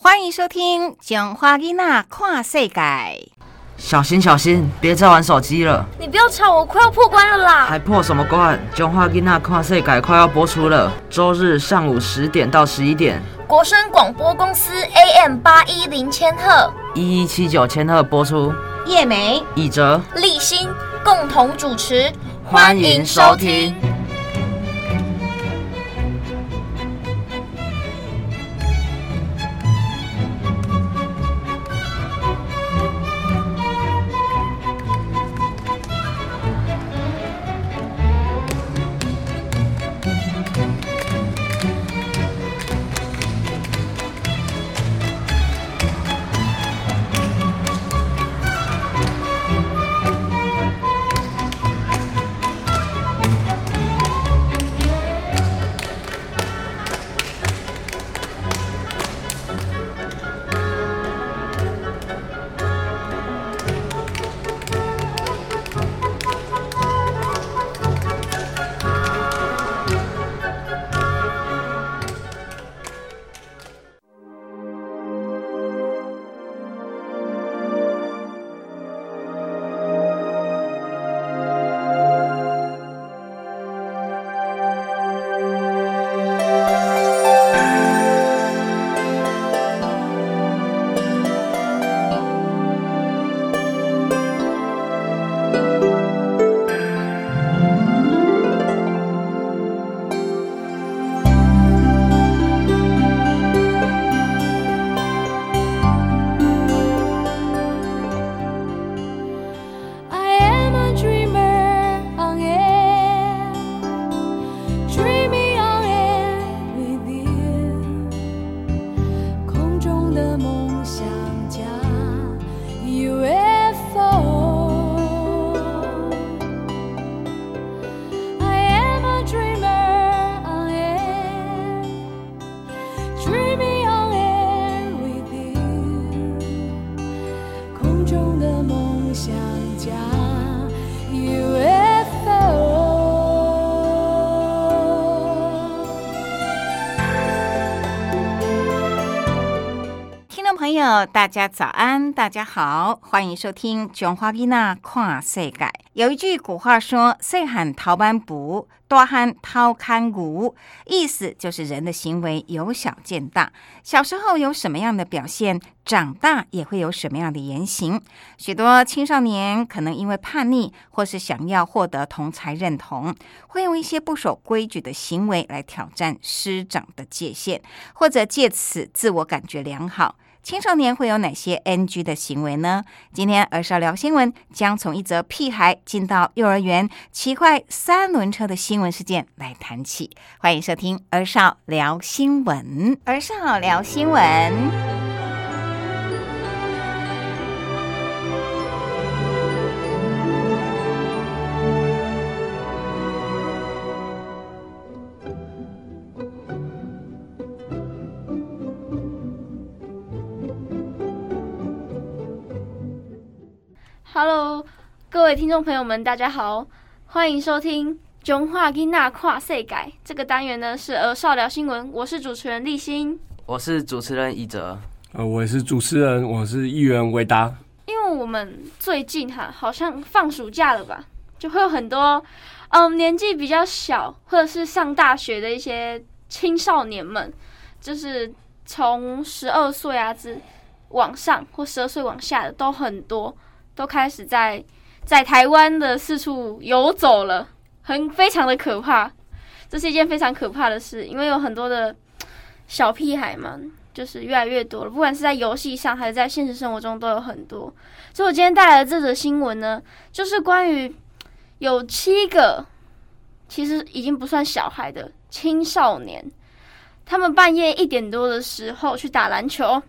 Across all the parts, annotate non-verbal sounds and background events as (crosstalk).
欢迎收听《讲花囡仔跨世界》。小心小心，别再玩手机了！你不要吵，我快要破关了啦！还破什么关？《讲话囡仔跨世界》快要播出了，周日上午十点到十一点，国声广播公司 AM 八一零千赫，一一七九千赫播出。叶梅、以哲、立新共同主持，欢迎收听。大家早安，大家好，欢迎收听《琼花囡娜跨世界》。有一句古话说：“细汉偷班补，大汉偷看骨”，意思就是人的行为由小见大。小时候有什么样的表现，长大也会有什么样的言行。许多青少年可能因为叛逆，或是想要获得同才认同，会用一些不守规矩的行为来挑战师长的界限，或者借此自我感觉良好。青少年会有哪些 NG 的行为呢？今天儿少聊新闻将从一则屁孩进到幼儿园骑坏三轮车的新闻事件来谈起。欢迎收听儿少聊新闻，儿少聊新闻。Hello，各位听众朋友们，大家好，欢迎收听《中华囡娜跨世改》这个单元呢，是儿少聊新闻，我是主持人立新，我是主持人一哲，呃，我是主持人，我是议员维达。因为我们最近哈，好像放暑假了吧，就会有很多嗯年纪比较小或者是上大学的一些青少年们，就是从十二岁啊之往上或十二岁往下的都很多。都开始在在台湾的四处游走了，很非常的可怕。这是一件非常可怕的事，因为有很多的小屁孩嘛，就是越来越多了。不管是在游戏上，还是在现实生活中，都有很多。所以我今天带来的这则新闻呢，就是关于有七个其实已经不算小孩的青少年，他们半夜一点多的时候去打篮球，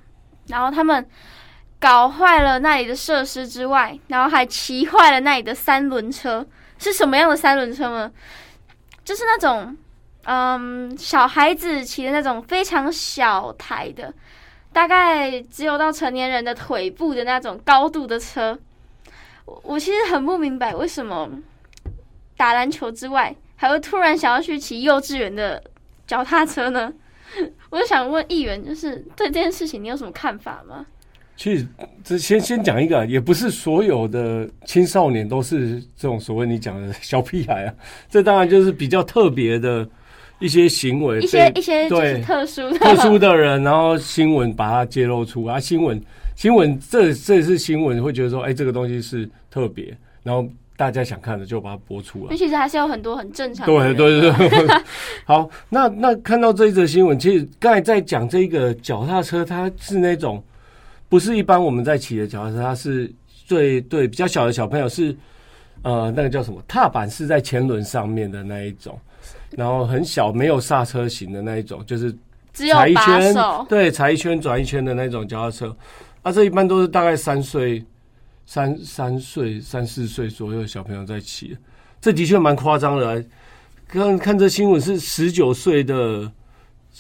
然后他们。搞坏了那里的设施之外，然后还骑坏了那里的三轮车，是什么样的三轮车呢？就是那种，嗯，小孩子骑的那种非常小台的，大概只有到成年人的腿部的那种高度的车。我我其实很不明白，为什么打篮球之外，还会突然想要去骑幼稚园的脚踏车呢？(laughs) 我就想问议员，就是对这件事情你有什么看法吗？其实这先先讲一个啊，也不是所有的青少年都是这种所谓你讲的小屁孩啊，这当然就是比较特别的一些行为，一些一些对特殊的特殊的人，然后新闻把它揭露出啊，新闻新闻这这是新闻会觉得说，哎，这个东西是特别，然后大家想看的就把它播出来。其实还是有很多很正常的对。对对对，(laughs) 好，那那看到这一则新闻，其实刚才在讲这个脚踏车，它是那种不是一般我们在骑的脚踏车，它是最对比较小的小朋友是呃那个叫什么踏板是在前轮上面的那一种，(laughs) 然后很小没有刹车型的那一种，就是踩一圈，，对，踩一圈转一圈的那种脚踏车，啊，这一般都是大概三岁、三三岁、三四岁左右的小朋友在骑，这的确蛮夸张的啊。看看这新闻是十九岁的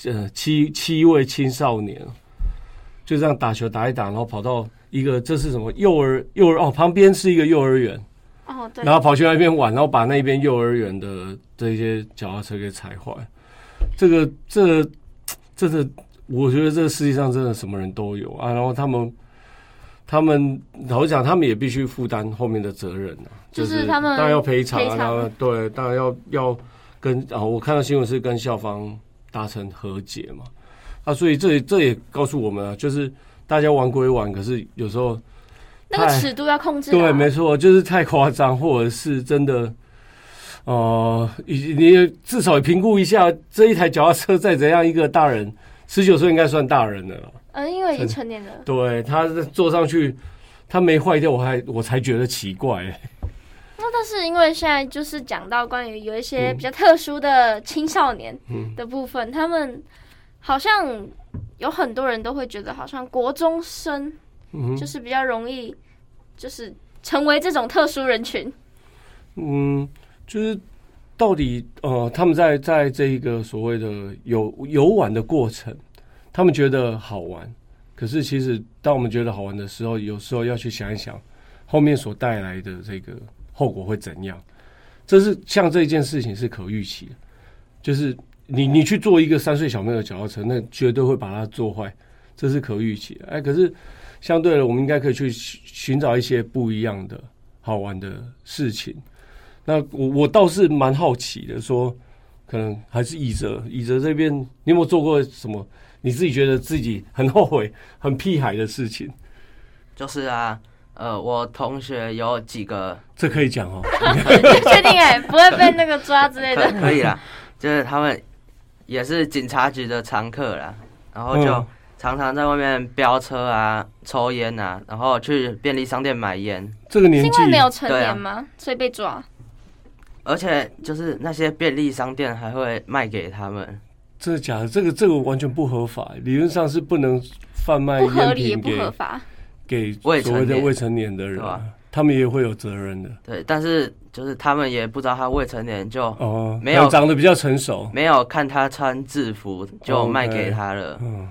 呃七七位青少年，就这样打球打一打，然后跑到一个这是什么幼儿幼儿哦，旁边是一个幼儿园，哦对然，后跑去那边玩，然后把那边幼儿园的这些脚踏车给踩坏。这个这个真的，我觉得这个世界上真的什么人都有啊。然后他们他们老实讲，他们也必须负担后面的责任啊，就是他们当然要赔偿啊，赔偿对，当然要要跟啊，我看到新闻是跟校方达成和解嘛。啊，所以这也这也告诉我们啊，就是大家玩归玩，可是有时候那个尺度要控制啊。对，没错，就是太夸张，或者是真的，呃，你你至少评估一下这一台脚踏车再怎样，一个大人十九岁应该算大人的了。嗯，因为已经成年了。对，他坐上去，他没坏掉，我还我才觉得奇怪、(laughs) 那但是因为现在就是讲到关于有一些嗯比较特殊的青少年嗯的部分，他们好像有很多人都会觉得，好像国中生嗯就是比较容易，就是成为这种特殊人群。嗯，就是到底呃，他们在在这一个所谓的游游玩的过程，他们觉得好玩，可是其实当我们觉得好玩的时候，有时候要去想一想后面所带来的这个后果会怎样。这是像这件事情是可预期的，就是你你去做一个三岁小朋友的脚踏车，那绝对会把它做坏，这是可预期的。哎，可是相对的，我们应该可以去寻寻找一些不一样的好玩的事情。那我我倒是蛮好奇的，说可能还是以哲，以哲这边，你有没有做过什么你自己觉得自己很后悔、很屁孩的事情？就是啊，呃，我同学有几个这可以讲哦。(laughs) 确定哎、不会被那个抓之类的。可以啦，就是他们也是警察局的常客啦，然后就嗯常常在外面飙车啊、抽烟啊，然后去便利商店买烟，是这个年纪因为没有成对啊年吗？所以被抓。而且就是那些便利商店还会卖给他们。真的假的？这个这个完全不合法，理论上是不能贩卖不合烟理也不品给合法，给未所谓成年的未成年的人他们也会有责任的。对，但是就是他们也不知道他未成年，就哦，没有长得比较成熟。没有看他穿制服就卖给他了。嗯，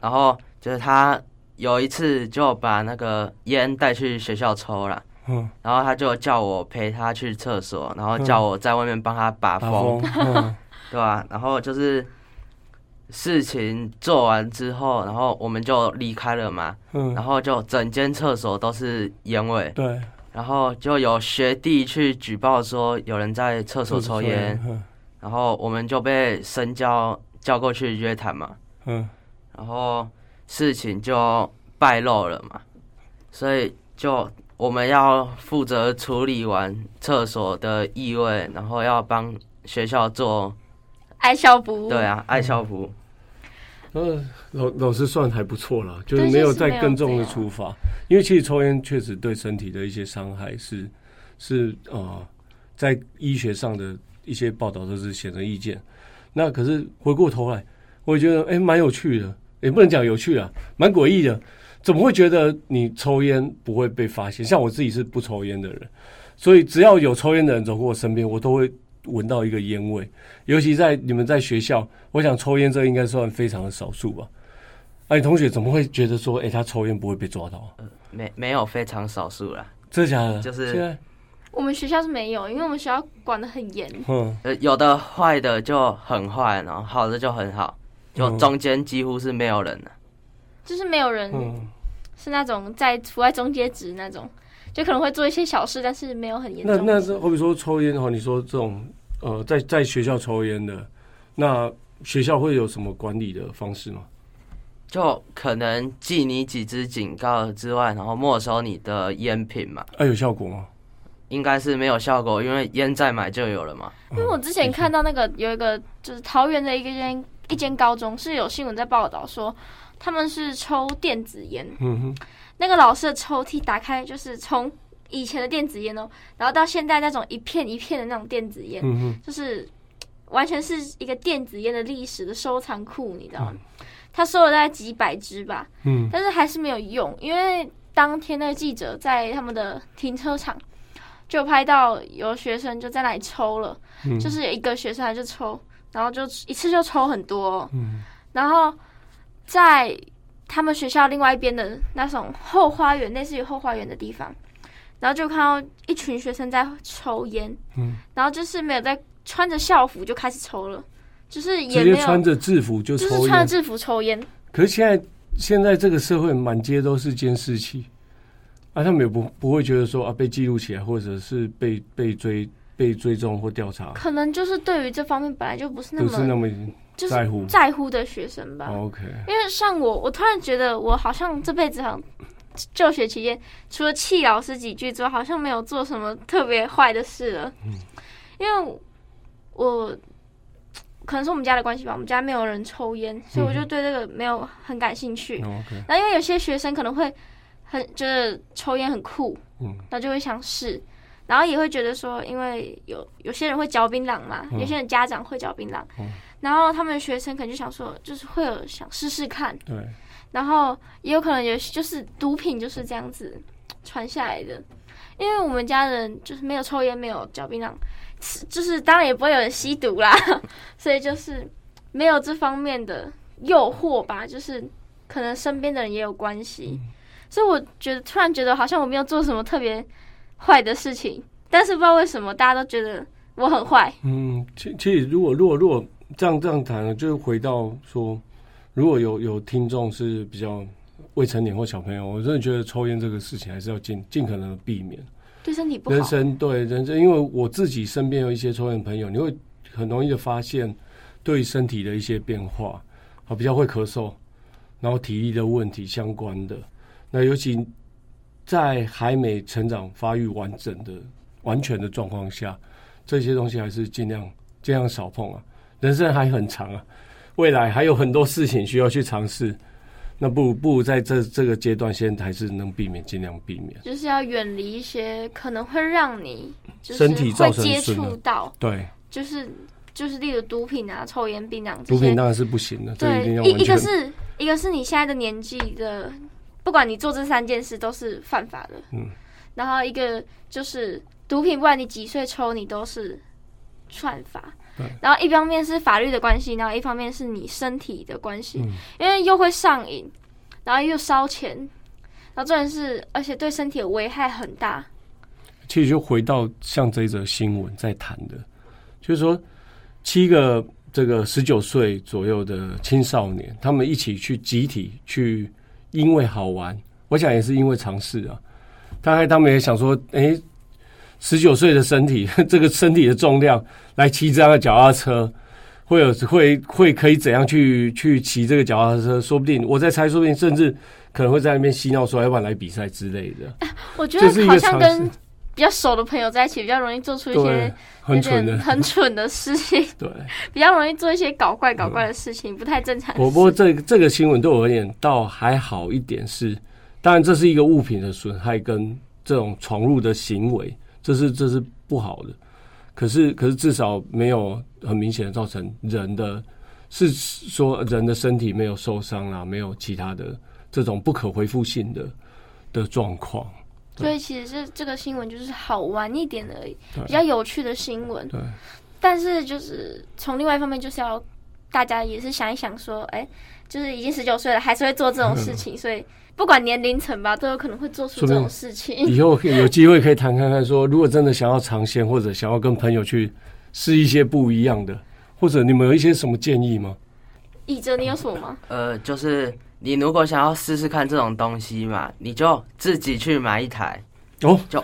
然后就是他有一次就把那个烟带去学校抽了。嗯，然后他就叫我陪他去厕所，然后叫我在外面帮他把风，嗯 (laughs) 对吧、然后就是事情做完之后，然后我们就离开了嘛，然嗯，后就整间厕所都是烟味，对，然后就有学弟去举报说有人在厕所抽烟，嗯。然后我们就被深交叫过去约谈嘛，嗯，然后事情就败露了嘛，所以就我们要负责处理完厕所的异味，然后要帮学校做爱校服。对啊爱校服，呃，老老师算还不错啦，就是没有就是没有再更重的处罚，因为其实抽烟确实对身体的一些伤害是是呃，在医学上的一些报道都是显而易见。那可是回过头来，我也觉得哎蛮、有趣的，也不能讲有趣啊，蛮诡异的。怎么会觉得你抽烟不会被发现？像我自己是不抽烟的人，所以只要有抽烟的人走过我身边，我都会闻到一个烟味。尤其在你们在学校，我想抽烟这应该算非常的少数吧。哎、你同学怎么会觉得说，哎、他抽烟不会被抓到？没没有非常少数啦，真的假的？就是现在，我们学校是没有，因为我们学校管的很严。嗯，呃有的坏的就很坏，然后好的就很好，就嗯中间几乎是没有人的。就是没有人嗯，是那种在处在中间值那种，就可能会做一些小事，但是没有很严重。那那是会不会说抽烟的话，你说这种呃，在在学校抽烟的，那学校会有什么管理的方式吗？就可能记你几支警告之外，然后没收你的烟品嘛，啊，有效果吗？应该是没有效果，因为烟再买就有了嘛。因为我之前看到那个有一个就是桃园的一个间一间高中是有新闻在报道说他们是抽电子烟，嗯哼，那个老师的抽屉打开就是从以前的电子烟哦，然后到现在那种一片一片的那种电子烟，嗯哼，就是完全是一个电子烟的历史的收藏库，你知道吗？他收了大概几百支吧，嗯。但是还是没有用，因为当天那个记者在他们的停车场就拍到有学生就在那里抽了，嗯，就是有一个学生他就抽，然后就一次就抽很多。然后在他们学校另外一边的那种后花园，类似于后花园的地方，然后就看到一群学生在抽烟，嗯，然后就是没有在穿着校服就开始抽了，就是也直接没有穿着制服就就是抽烟。穿着制服抽烟，可是现在现在这个社会满街都是监视器，啊，他们也不不会觉得说啊被记录起来，或者是被被追被追踪或调查，可能就是对于这方面本来就不是那不是那么么就是在乎。在乎的学生吧。哦 OK，因为像我，我突然觉得我好像这辈子好像就学期间，除了气老师几句之外，好像没有做什么特别坏的事了。因为我可能是我们家的关系吧，我们家没有人抽烟，所以我就对这个没有很感兴趣。哦 OK，那因为有些学生可能会很觉得抽烟很酷，嗯那就会想试，然后也会觉得说，因为有有些人会嚼槟榔嘛，嗯。有些人家长会嚼槟榔，嗯。然后他们的学生可能就想说，就是会有想试试看，对，然后也有可能有就是毒品就是这样子传下来的，因为我们家人就是没有抽烟，没有嚼槟榔，就是当然也不会有人吸毒啦，(laughs) 所以就是没有这方面的诱惑吧，就是可能身边的人也有关系，所以我觉得突然觉得好像我没有做什么特别坏的事情，但是不知道为什么大家都觉得我很坏，嗯，其其实如果如果如果这样这样谈，就是回到说，如果有有听众是比较未成年或小朋友，我真的觉得抽烟这个事情还是要尽尽可能的避免。对身体不好人。生对人生，因为我自己身边有一些抽烟朋友，你会很容易的发现对身体的一些变化，啊，比较会咳嗽，然后体力的问题相关的。那尤其在还没成长发育完整的、完全的状况下，这些东西还是尽量尽量少碰啊。人生还很长啊，未来还有很多事情需要去尝试。那不如不如在这这个阶段，先还是能避免，尽量避免。就是要远离一些可能会让你就是身体造成会接触到，对，就是就是例如毒品啊、抽烟、槟榔。毒品当然是不行的，对，一一个是一个是你现在的年纪的，不管你做这三件事都是犯法的。嗯。然后一个就是毒品，不管你几岁抽，你都是犯法对。然后一方面是法律的关系，然后一方面是你身体的关系，嗯因为又会上瘾，然后又烧钱，然后重点是，而且对身体的危害很大。其实就回到像这一则新闻在谈的，就是说七个这个十九岁左右的青少年，他们一起去集体去，因为好玩，我想也是因为尝试啊。大概他们也想说，诶、十九岁的身体，(laughs) 这个身体的重量来骑这样的脚踏车，会有会会可以怎样去去骑这个脚踏车？说不定我在猜，说不定甚至可能会在那边嬉闹说，要不然来比赛之类的。我觉这是一得好像个尝试跟比较熟的朋友在一起，比较容易做出一些，很蠢的，(laughs) 很蠢的事情，(laughs) 对。比较容易做一些搞怪搞怪的事情，不太正常不过这这个新闻对我而言倒还好一点是，当然这是一个物品的损害跟这种闯入的行为，这是这是不好的。可是可是至少没有很明显的造成人的，是说人的身体没有受伤啦，没有其他的这种不可恢复性的的状况。所以其实这这个新闻就是好玩一点而已，比较有趣的新闻。对，但是就是从另外一方面，就是要大家也是想一想说，哎、就是已经十九岁了，还是会做这种事情，所以不管年龄层吧，都有可能会做出这种事情。以后可以有机会可以谈看看说，如果真的想要尝鲜，或者想要跟朋友去试一些不一样的，或者你们有一些什么建议吗？以哲你有什么吗？呃，就是你如果想要试试看这种东西嘛，你就自己去买一台，哦，就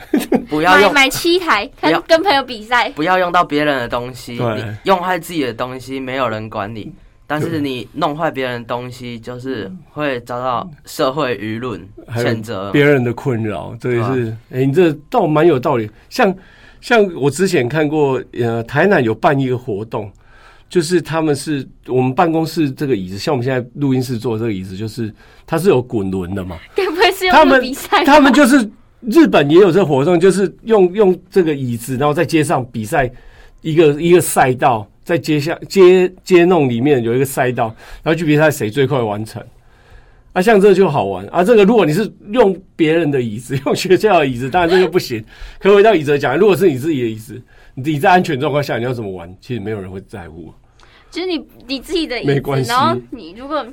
不要用买买七台，跟跟朋友比赛。不要用到别人的东西，你用坏自己的东西，没有人管你。但是你弄坏别人的东西，就是会遭到社会舆论谴责。别人的困扰，这也对是，哎、你这倒蛮有道理。像像我之前看过，呃，台南有办一个活动，就是他们是我们办公室这个椅子，像我们现在录音室坐这个椅子，就是它是有滚轮的嘛，该不会是他们？他们就是日本也有这活动，就是用用这个椅子，然后在街上比赛一个一个赛道，在街下街街弄里面有一个赛道，然后去比赛谁最快完成。啊，像这就好玩啊！这个如果你是用别人的椅子，用学校的椅子，当然这个不行。可回到椅子讲，如果是你自己的椅子，你在安全状况下，你要怎么玩？其实没有人会在乎。就是你你自己的椅子没关，系然后你如果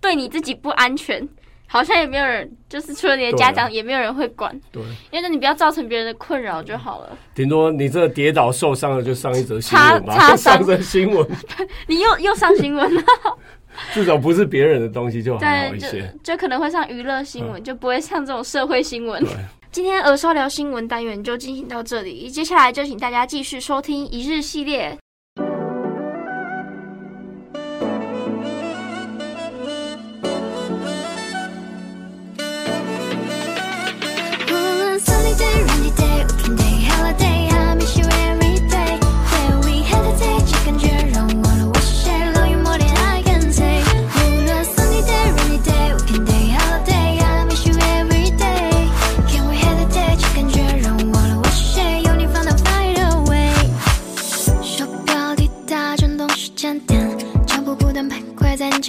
对你自己不安全，好像也没有人，就是除了你的家长，也没有人会管，对，因为你不要造成别人的困扰就好了。顶多你这个跌倒受伤了，就上一则新闻吧，擦擦伤上则新闻，(laughs) 你又又上新闻了，(laughs) 至少不是别人的东西就还好对，就一些。就可能会上娱乐新闻，就不会上这种社会新闻。今天儿少聊新闻单元就进行到这里，接下来就请大家继续收听一日系列。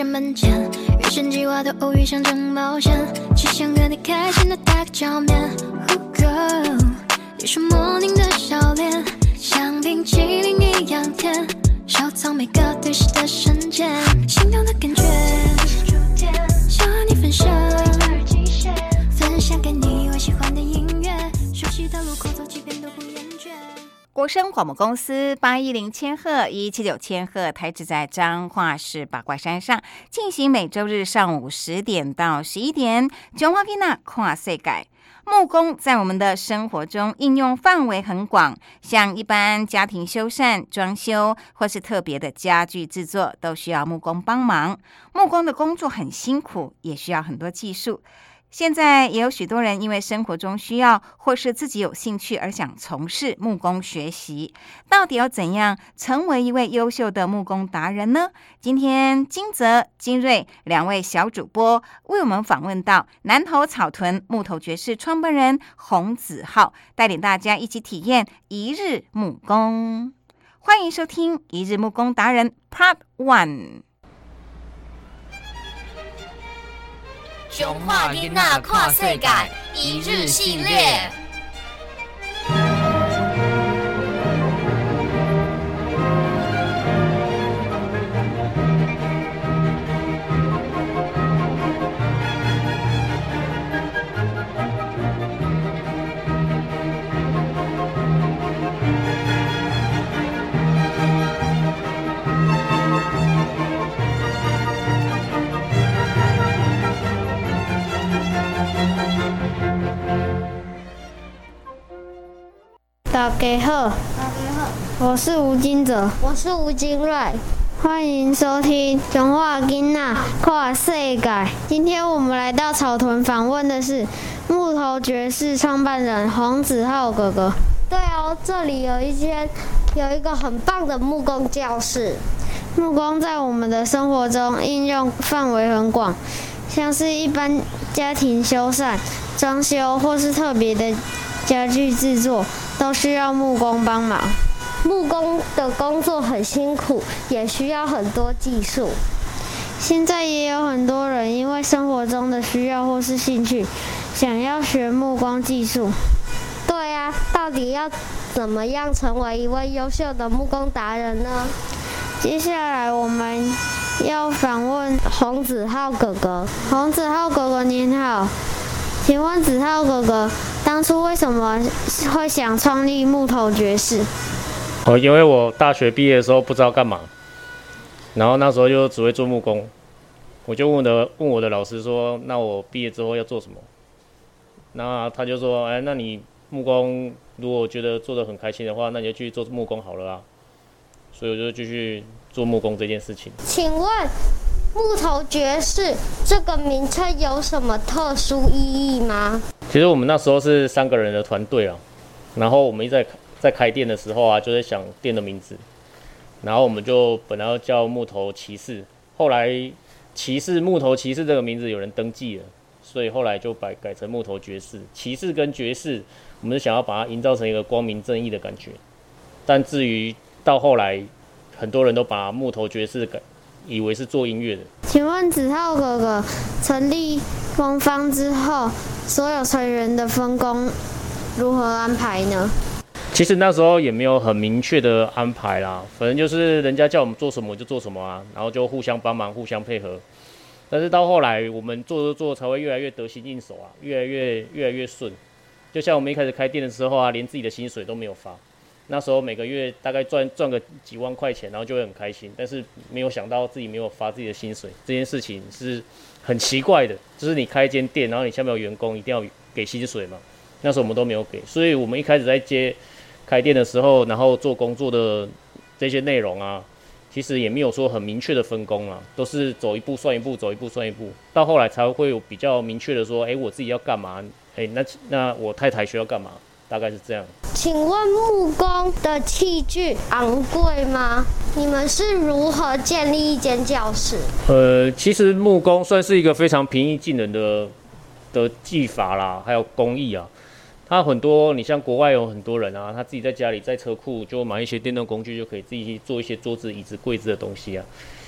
门前，预先计划的偶遇像场冒险，只想和你开心的打个照面。Oh girl，你是莫名的笑脸，像冰淇淋一样甜，收藏每个对视的瞬间，心动的感觉，声广播公司八一零千赫一七九千赫台址在彰化市八卦山上，进行每周日上午十点到十一点。中华囡仔跨岁改。木工在我们的生活中应用范围很广，像一般家庭修缮、装修或是特别的家具制作，都需要木工帮忙。木工的工作很辛苦，也需要很多技术。现在也有许多人因为生活中需要或是自己有兴趣而想从事木工学习，到底要怎样成为一位优秀的木工达人呢？今天金泽、金瑞两位小主播为我们访问到南投草屯木头爵士创办人洪子浩，带领大家一起体验一日木工。欢迎收听《一日木工达人 Part One》。中华囡仔看世界一日系列。大家好，大家好我是吴金哲，我是吴金瑞。欢迎收听《中华囡仔跨世界》。今天我们来到草屯访问的是木头爵士创办人黄子浩哥哥。对哦，这里有一间有一个很棒的木工教室。木工在我们的生活中应用范围很广，像是一般家庭修缮、装修或是特别的家具制作，都需要木工帮忙。木工的工作很辛苦，也需要很多技术。现在也有很多人因为生活中的需要或是兴趣，想要学木工技术。对啊，到底要怎么样成为一位优秀的木工达人呢？接下来我们要访问洪子浩哥哥。洪子浩哥哥您好，请问子浩哥哥当初为什么会想创立木头爵士？哦，因为我大学毕业的时候不知道干嘛，然后那时候就只会做木工，我就问的问我的老师说，那我毕业之后要做什么？那他就说，哎，那你木工如果觉得做的很开心的话，那你就去做木工好了啊。所以我就继续做木工这件事情。请问木头爵士这个名称有什么特殊意义吗？其实我们那时候是三个人的团队啊，然后我们一在在开店的时候啊，就在想店的名字，然后我们就本来要叫木头骑士，后来骑士木头骑士这个名字有人登记了，所以后来就改改成木头爵士。骑士跟爵士，我们想要把它营造成一个光明正义的感觉，但至于到后来，很多人都把木头爵士改以为是做音乐的。请问子浩哥哥，成立工坊之后，所有成员的分工如何安排呢？其实那时候也没有很明确的安排啦，反正就是人家叫我们做什么就做什么啊，然后就互相帮忙、互相配合。但是到后来，我们做着做才会越来越得心应手啊，越来越越来越顺。就像我们一开始开店的时候啊，连自己的薪水都没有发，那时候每个月大概赚赚个几万块钱，然后就会很开心。但是没有想到自己没有发自己的薪水，这件事情是很奇怪的。就是你开一间店，然后你下面有员工，一定要给薪水嘛。那时候我们都没有给，所以我们一开始在接开店的时候，然后做工作的这些内容啊，其实也没有说很明确的分工啊，都是走一步算一步，走一步算一步，到后来才会有比较明确的说，哎、我自己要干嘛，哎、那那我太太需要干嘛，大概是这样。请问木工的器具昂贵吗？你们是如何建立一间教室？呃，其实木工算是一个非常平易近人的的技法啦，还有工艺啊。它很多，你像国外有很多人啊，他自己在家里在车库就买一些电动工具，就可以自己去做一些桌子、椅子、柜子的东西啊。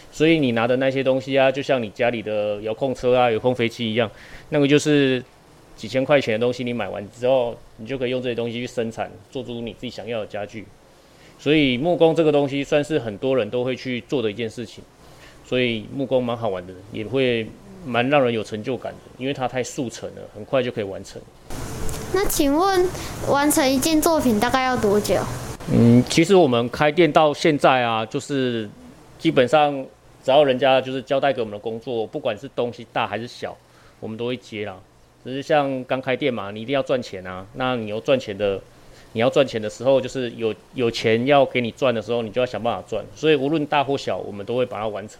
所以你拿的那些东西啊，就像你家里的遥控车啊、遥控飞机一样，那个就是几千块钱的东西，你买完之后，你就可以用这些东西去生产，做出你自己想要的家具。所以木工这个东西算是很多人都会去做的一件事情。所以木工蛮好玩的，也会蛮让人有成就感的，因为它太速成了，很快就可以完成。那请问完成一件作品大概要多久？嗯，其实我们开店到现在啊，就是基本上只要人家就是交代给我们的工作，不管是东西大还是小，我们都会接啦。只是像刚开店嘛，你一定要赚钱啊。那你有赚钱的，你要赚钱的时候，就是有有钱要给你赚的时候，你就要想办法赚。所以无论大或小，我们都会把它完成。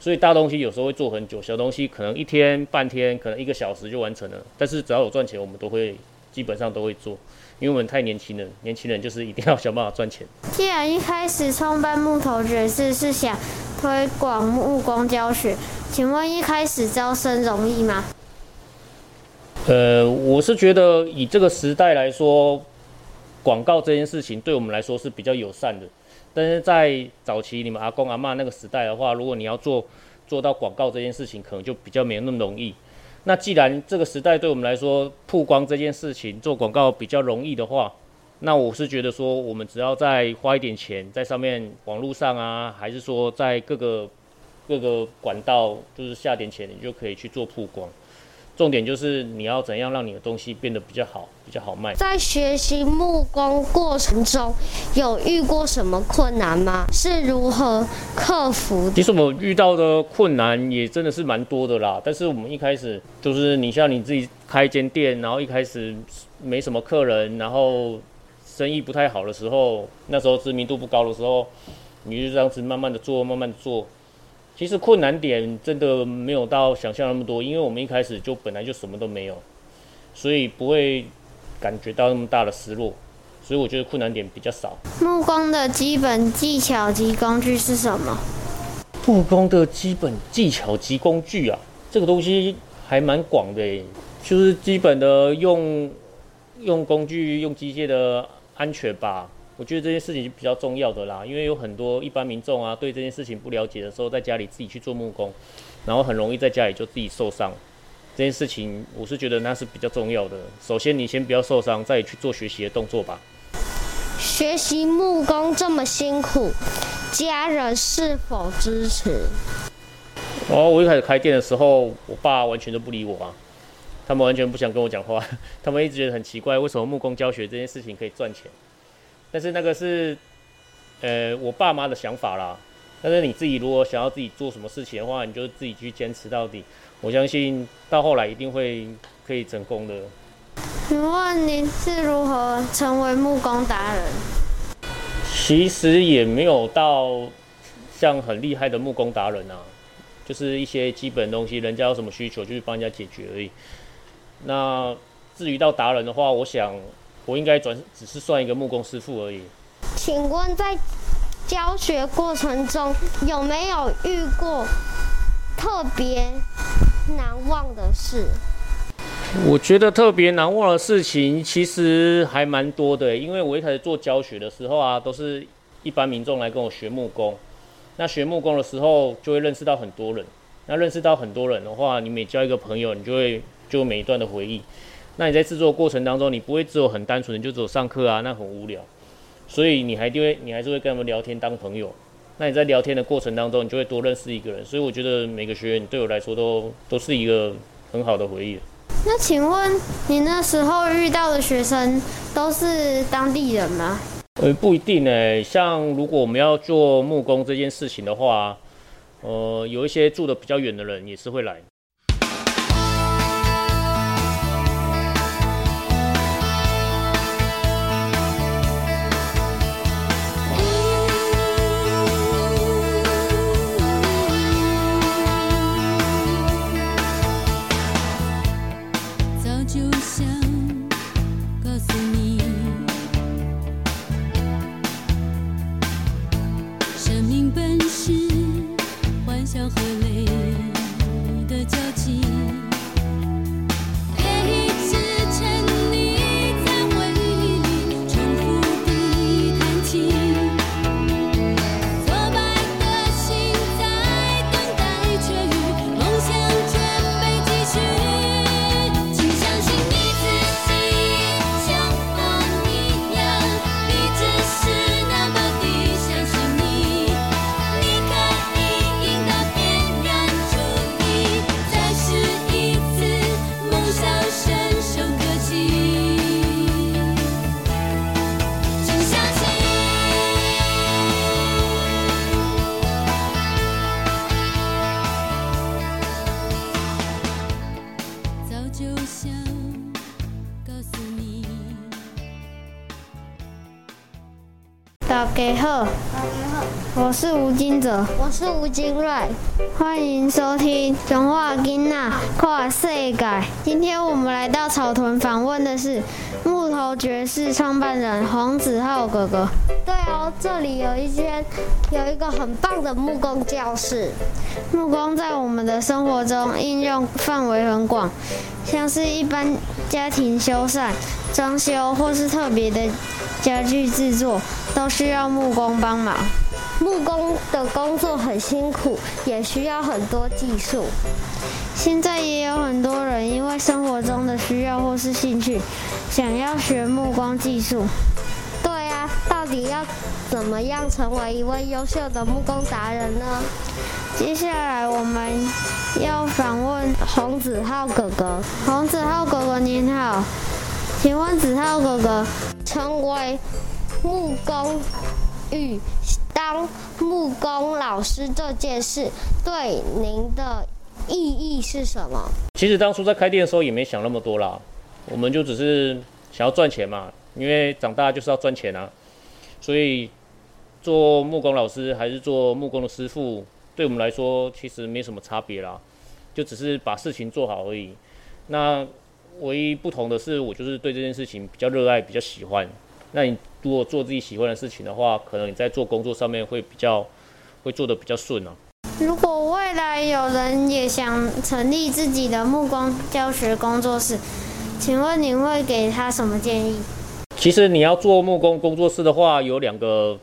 所以大东西有时候会做很久，小东西可能一天半天，可能一个小时就完成了。但是只要有赚钱，我们都会基本上都会做，因为我们太年轻了，年轻人就是一定要想办法赚钱。既然一开始创办木头爵士是想推广木工教学，请问一开始招生容易吗？呃，我是觉得以这个时代来说，广告这件事情对我们来说是比较友善的。但是在早期你们阿公阿嬷那个时代的话，如果你要做做到广告这件事情，可能就比较没有那么容易。那既然这个时代对我们来说曝光这件事情做广告比较容易的话，那我是觉得说，我们只要再花一点钱在上面，网络上啊，还是说在各个各个管道，就是下点钱，你就可以去做曝光。重点就是你要怎样让你的东西变得比较好，比较好卖。在学习木工过程中，有遇过什么困难吗？是如何克服的？其实我们遇到的困难也真的是蛮多的啦。但是我们一开始就是你像你自己开一间店，然后一开始没什么客人，然后生意不太好的时候，那时候知名度不高的时候，你就这样子慢慢的做，慢慢的做。其实困难点真的没有到想象那么多，因为我们一开始就本来就什么都没有，所以不会感觉到那么大的失落。所以我觉得困难点比较少。木工的基本技巧及工具是什么？木工的基本技巧及工具啊，这个东西还蛮广的诶，就是基本的用用工具、用机械的安全吧。我觉得这件事情是比较重要的啦，因为有很多一般民众啊，对这件事情不了解的时候，在家里自己去做木工，然后很容易在家里就自己受伤。这件事情，我是觉得那是比较重要的。首先，你先不要受伤，再去做学习的动作吧。学习木工这么辛苦，家人是否支持？哦我一开始开店的时候，我爸完全都不理我啊，他们完全不想跟我讲话，(laughs) 他们一直觉得很奇怪，为什么木工教学这件事情可以赚钱？但是那个是，呃，我爸妈的想法啦，但是你自己如果想要自己做什么事情的话，你就自己去坚持到底。我相信到后来一定会可以成功的。请问您是如何成为木工达人？其实也没有到像很厉害的木工达人啊，就是一些基本东西，人家有什么需求就去帮人家解决而已。那至于到达人的话，我想我应该转只是算一个木工师傅而已。请问在教学过程中有没有遇过特别难忘的事？我觉得特别难忘的事情其实还蛮多的，因为我一开始做教学的时候啊，都是一般民众来跟我学木工。那学木工的时候，就会认识到很多人。那认识到很多人的话，你每交一个朋友，你就会就每一段的回忆。那你在制作过程当中，你不会只有很单纯的就只有上课啊，那很无聊。所以你还就会，你还是会跟他们聊天当朋友。那你在聊天的过程当中，你就会多认识一个人。所以我觉得每个学员对我来说都都是一个很好的回忆。那请问你那时候遇到的学生都是当地人吗？呃，不一定呢。像如果我们要做木工这件事情的话，呃，有一些住的比较远的人也是会来。就想告诉你。大家好，我是吴金泽，我是吴金瑞，欢迎收听《中华囡仔跨世界》。今天我们来到草屯访问的是木头爵士创办人黄子浩哥哥。对哦，这里有一间有一个很棒的木工教室。木工在我们的生活中应用范围很广，像是一般家庭修缮、装修或是特别的家具制作，都需要木工帮忙。木工的工作很辛苦，也需要很多技术。现在也有很多人因为生活中的需要或是兴趣，想要学木工技术。对啊，到底要怎么样成为一位优秀的木工达人呢？接下来我们要访问洪子浩哥哥，洪子浩哥哥您好，请问子浩哥哥，成为木工与当木工老师这件事对您的意义是什么？其实当初在开店的时候也没想那么多啦，我们就只是想要赚钱嘛，因为长大就是要赚钱啊，所以做木工老师还是做木工的师傅，对我们来说其实没什么差别啦，就只是把事情做好而已。那唯一不同的是，我就是对这件事情比较热爱，比较喜欢。那你如果做自己喜欢的事情的话，可能你在做工作上面会比较会做的比较顺啊。如果未来有人也想成立自己的木工教学工作室，请问您会给他什么建议？其实你要做木工工作室的话，有两个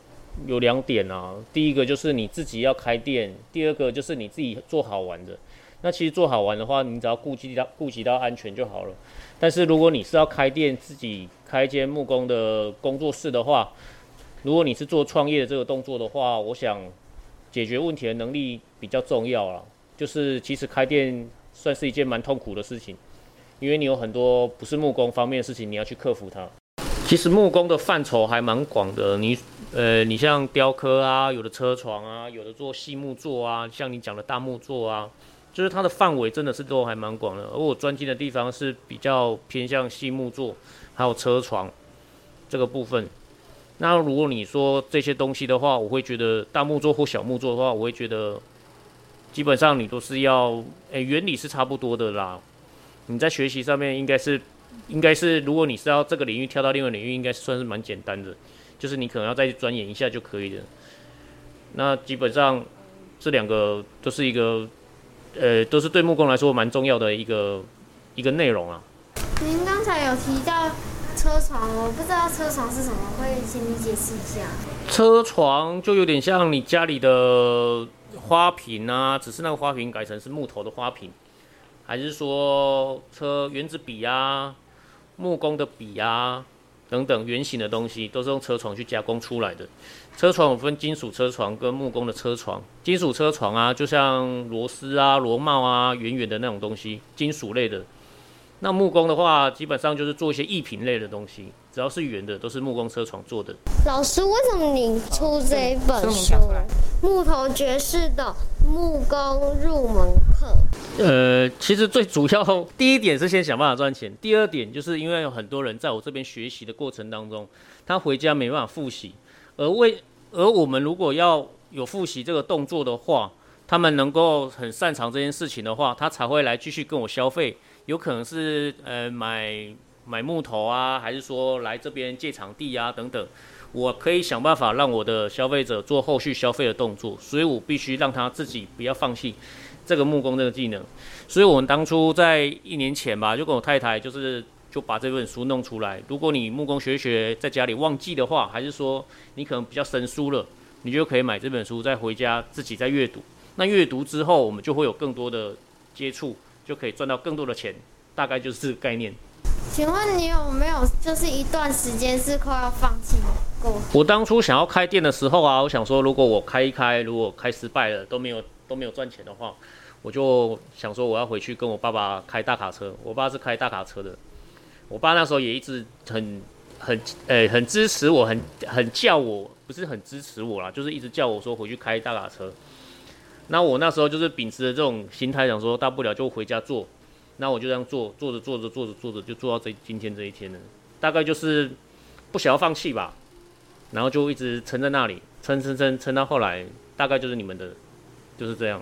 有两点啊。第一个就是你自己要开店，第二个就是你自己做好玩的。那其实做好玩的话，你只要顾及到顾及到安全就好了。但是如果你是要开店，自己开一间木工的工作室的话，如果你是做创业的这个动作的话，我想解决问题的能力比较重要了。就是其实开店算是一件蛮痛苦的事情，因为你有很多不是木工方面的事情你要去克服它。其实木工的范畴还蛮广的，你呃，你像雕刻啊，有的车床啊，有的做细木作啊，像你讲的大木作啊，就是它的范围真的是都还蛮广的。而我专精的地方是比较偏向细木作，还有车床这个部分。那如果你说这些东西的话，我会觉得大木作或小木作的话，我会觉得基本上你都是要，诶、原理是差不多的啦。你在学习上面应该是，应该是，如果你是要这个领域跳到另外领域，应该算是蛮简单的，就是你可能要再去钻研一下就可以了。那基本上这两个都是一个，呃，都是对木工来说蛮重要的一个一个内容啊。您刚才有提到车床，我不知道车床是什么，会请你解释一下。车床就有点像你家里的花瓶啊，只是那个花瓶改成是木头的花瓶，还是说车原子笔啊、木工的笔啊等等圆形的东西，都是用车床去加工出来的。车床有分金属车床跟木工的车床，金属车床啊，就像螺丝啊、螺帽啊，圆圆的那种东西，金属类的。那木工的话，基本上就是做一些艺品类的东西，只要是圆的，都是木工车床做的。老师，为什么你出这一本书木头爵士的木工入门课》？呃，其实最主要第一点是先想办法赚钱，第二点就是因为有很多人在我这边学习的过程当中，他回家没办法复习，而为而我们如果要有复习这个动作的话，他们能够很擅长这件事情的话，他才会来继续跟我消费，有可能是呃买买木头啊，还是说来这边借场地啊等等。我可以想办法让我的消费者做后续消费的动作，所以我必须让他自己不要放弃这个木工这个技能。所以我们当初在一年前吧，就跟我太太就是就把这本书弄出来。如果你木工学一学在家里忘记的话，还是说你可能比较生疏了，你就可以买这本书再回家自己再阅读。那阅读之后，我们就会有更多的接触，就可以赚到更多的钱，大概就是这个概念。请问你有没有就是一段时间是快要放弃过？我当初想要开店的时候啊，我想说，如果我开一开，如果开失败了，都没有都没有赚钱的话，我就想说我要回去跟我爸爸开大卡车。我爸是开大卡车的，我爸那时候也一直很很呃、很支持我，很很叫我，不是很支持我啦，就是一直叫我说回去开大卡车。那我那时候就是秉持着这种心态，想说大不了就回家做。那我就这样做，做着做着做着做着，就做到这今天这一天了。大概就是不想要放弃吧，然后就一直撑在那里，撑撑撑撑到后来，大概就是你们的，就是这样。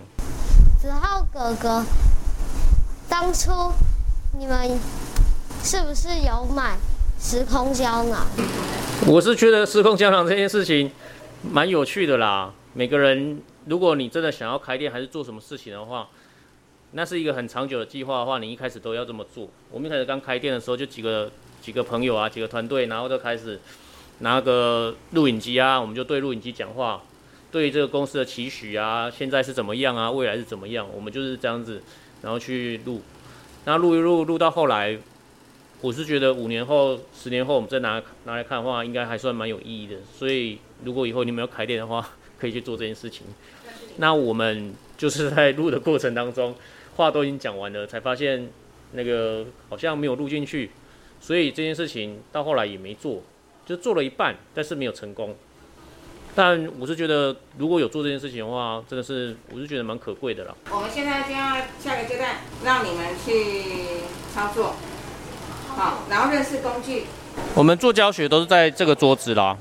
子浩哥哥，当初你们是不是有买时空胶囊？我是觉得时空胶囊这件事情蛮有趣的啦。每个人，如果你真的想要开店还是做什么事情的话，那是一个很长久的计划的话，你一开始都要这么做。我们一开始刚开店的时候，就几个几个朋友啊，几个团队，然后就开始拿个录影机啊，我们就对录影机讲话，对这个公司的期许啊，现在是怎么样啊，未来是怎么样，我们就是这样子，然后去录，那录一录，录到后来，我是觉得五年后、十年后我们再拿拿来看的话，应该还算蛮有意义的。所以如果以后你们要开店的话，可以去做这件事情。那我们就是在录的过程当中，话都已经讲完了，才发现那个好像没有录进去，所以这件事情到后来也没做，就做了一半，但是没有成功。但我是觉得，如果有做这件事情的话，真的是我是觉得蛮可贵的了。我们现在就要下个阶段，让你们去操作，好，然后认识工具。我们做教学都是在这个桌子啦，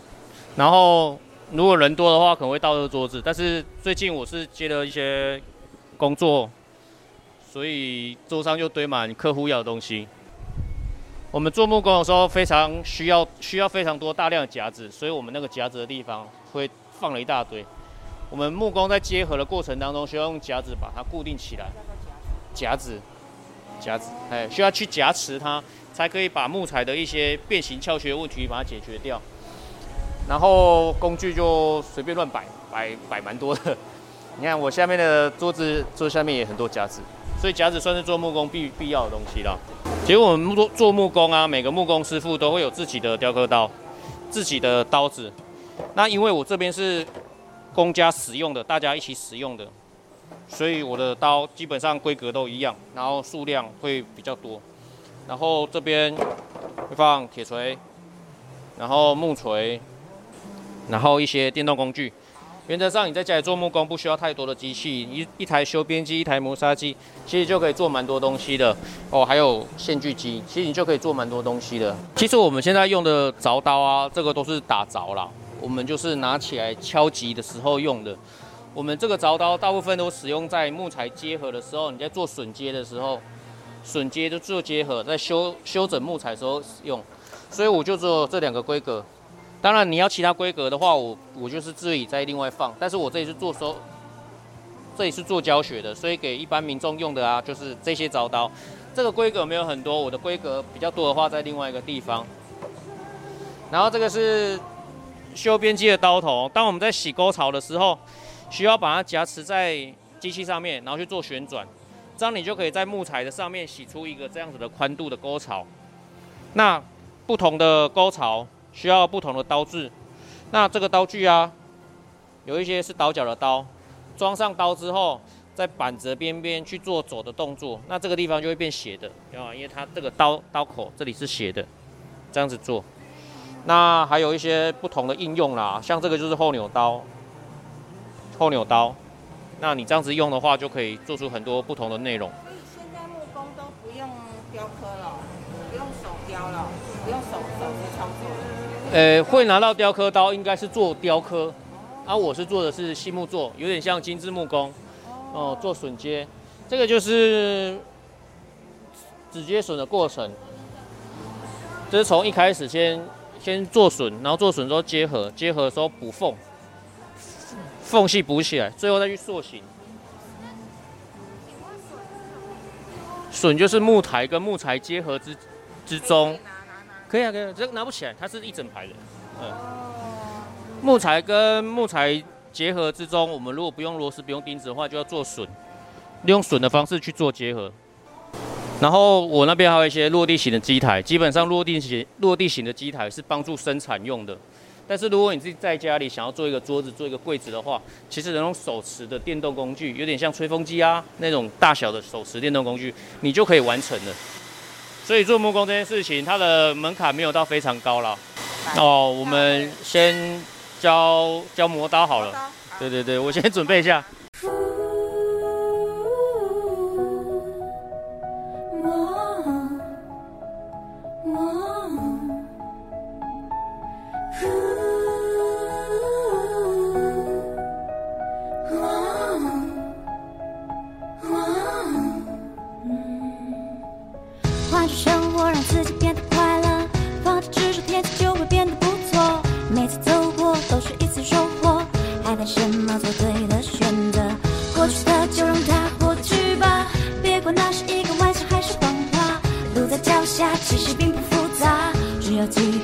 然后如果人多的话，可能会到这个桌子。但是最近我是接了一些工作，所以桌上就堆满客户要的东西。我们做木工的时候，非常需要需要非常多大量的夹子，所以我们那个夹子的地方会放了一大堆。我们木工在结合的过程当中，需要用夹子把它固定起来。夹子，夹子，哎，需要去夹持它，才可以把木材的一些变形翘缺问题把它解决掉。然后工具就随便乱摆，摆摆蛮多的。(laughs) 你看我下面的桌子，桌下面也很多夹子，所以夹子算是做木工必必要的东西啦。其实我们木做做木工啊，每个木工师傅都会有自己的雕刻刀，自己的刀子。那因为我这边是公家使用的，大家一起使用的，所以我的刀基本上规格都一样，然后数量会比较多。然后这边会放铁锤，然后木锤，然后一些电动工具。原则上你在家里做木工不需要太多的机器，一一台修边机，一台磨砂机，其实就可以做蛮多东西的哦。还有线锯机，其实你就可以做蛮多东西的。其实我们现在用的凿刀啊，这个都是打凿啦，我们就是拿起来敲击的时候用的。我们这个凿刀大部分都使用在木材结合的时候，你在做榫接的时候，榫接就做结合，在修修整木材时候用。所以我就做这两个规格。当然，你要其他规格的话，我我就是自己再另外放。但是我这里是做收，这里是做教学的，所以给一般民众用的啊，就是这些凿刀。这个规格没有很多，我的规格比较多的话在另外一个地方。然后这个是修边机的刀头，当我们在洗沟槽的时候，需要把它夹持在机器上面，然后去做旋转，这样你就可以在木材的上面洗出一个这样子的宽度的沟槽。那不同的沟槽。需要不同的刀具，那这个刀具啊，有一些是倒角的刀，装上刀之后，在板子边边去做走的动作，那这个地方就会变斜的，啊，因为它这个刀刀口这里是斜的，这样子做。那还有一些不同的应用啦，像这个就是后扭刀，后扭刀，那你这样子用的话，就可以做出很多不同的内容。所以现在木工都不用雕刻了，不用手雕了，不用手手去操作了。呃，会拿到雕刻刀应该是做雕刻，啊，我是做的是细木做，有点像精致木工，哦，做榫接，这个就是指接榫的过程，这是从一开始先先做榫，然后做榫之后结合，结合的时候补缝，缝隙补起来，最后再去塑形。榫就是木材跟木材结合之之中。可以啊，可以，这个拿不起来，它是一整排的。嗯，木材跟木材结合之中，我们如果不用螺丝、不用钉子的话，就要做榫，利用榫的方式去做结合。然后我那边还有一些落地型的机台，基本上落地型落地型的机台是帮助生产用的。但是如果你自己在家里想要做一个桌子、做一个柜子的话，其实那种手持的电动工具，有点像吹风机啊那种大小的手持电动工具，你就可以完成了。所以做木工这件事情，它的门槛没有到非常高了。哦，我们先教教磨刀好了。对对对，我先准备一下。其实并不复杂，只要记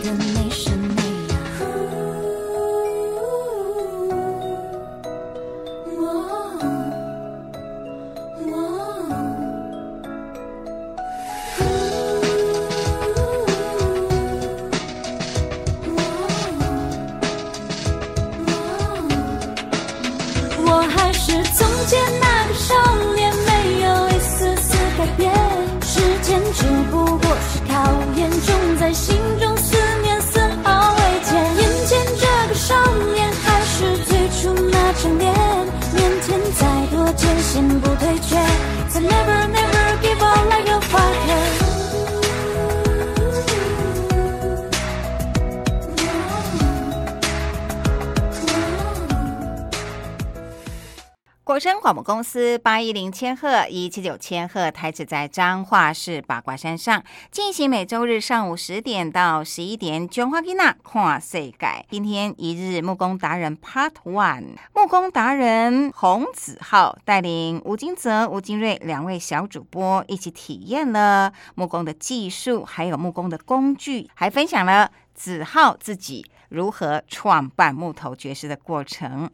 声广播公司八一零千赫一七九千赫台址在彰化市八卦山上，进行每周日上午十点到十一点。卷花吉娜跨世界，今天一日木工达人 Part One，木工达人洪子浩带领吴金泽、吴金瑞两位小主播一起体验了木工的技术，还有木工的工具，还分享了子浩自己如何创办木头爵士的过程。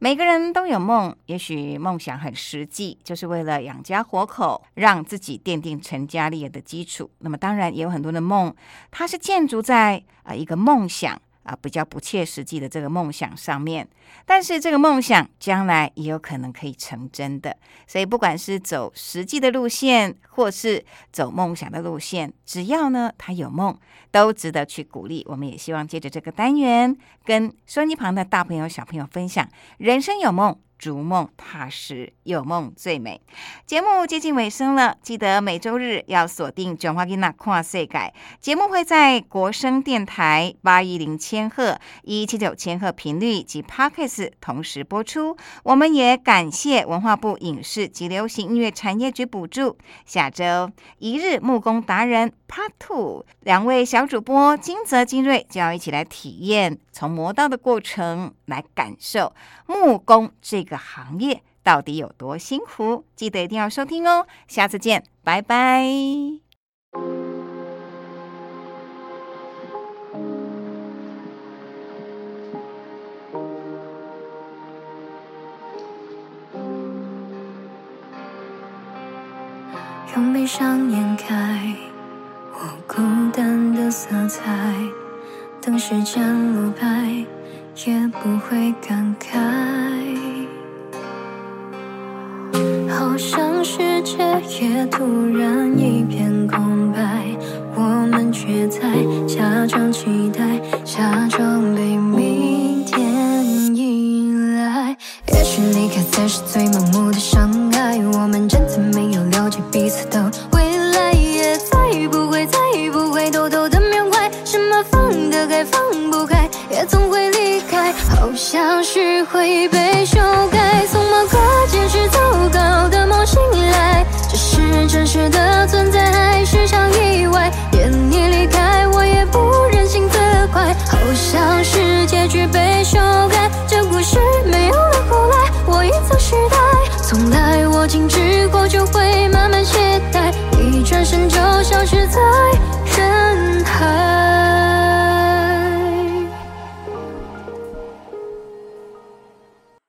每个人都有梦，也许梦想很实际，就是为了养家活口，让自己奠定成家立业的基础。那么，当然也有很多的梦，它是建筑在啊、一个梦想。啊比较不切实际的这个梦想上面。但是这个梦想将来也有可能可以成真的，所以不管是走实际的路线，或是走梦想的路线，只要呢他有梦，都值得去鼓励。我们也希望借着这个单元，跟收音旁的大朋友、小朋友分享：人生有梦。逐梦踏实，有梦最美。节目接近尾声了，记得每周日要锁定《转化囡娜跨世改》节目，会在国声电台八一零千赫、一七九千赫频率及 Podcast 同时播出。我们也感谢文化部影视及流行音乐产业局补助。下周一日木工达人 Part Two，两位小小主播金泽、金瑞就要一起来体验从磨刀的过程，来感受木工这个行业到底有多辛苦。记得一定要收听哦！下次见，拜拜。用闭上眼开，我孤单的色彩，等时间路白，也不会感慨。好像世界也突然一片空白，我们却在假装期待，假装被明天依赖。也许离开才是最会被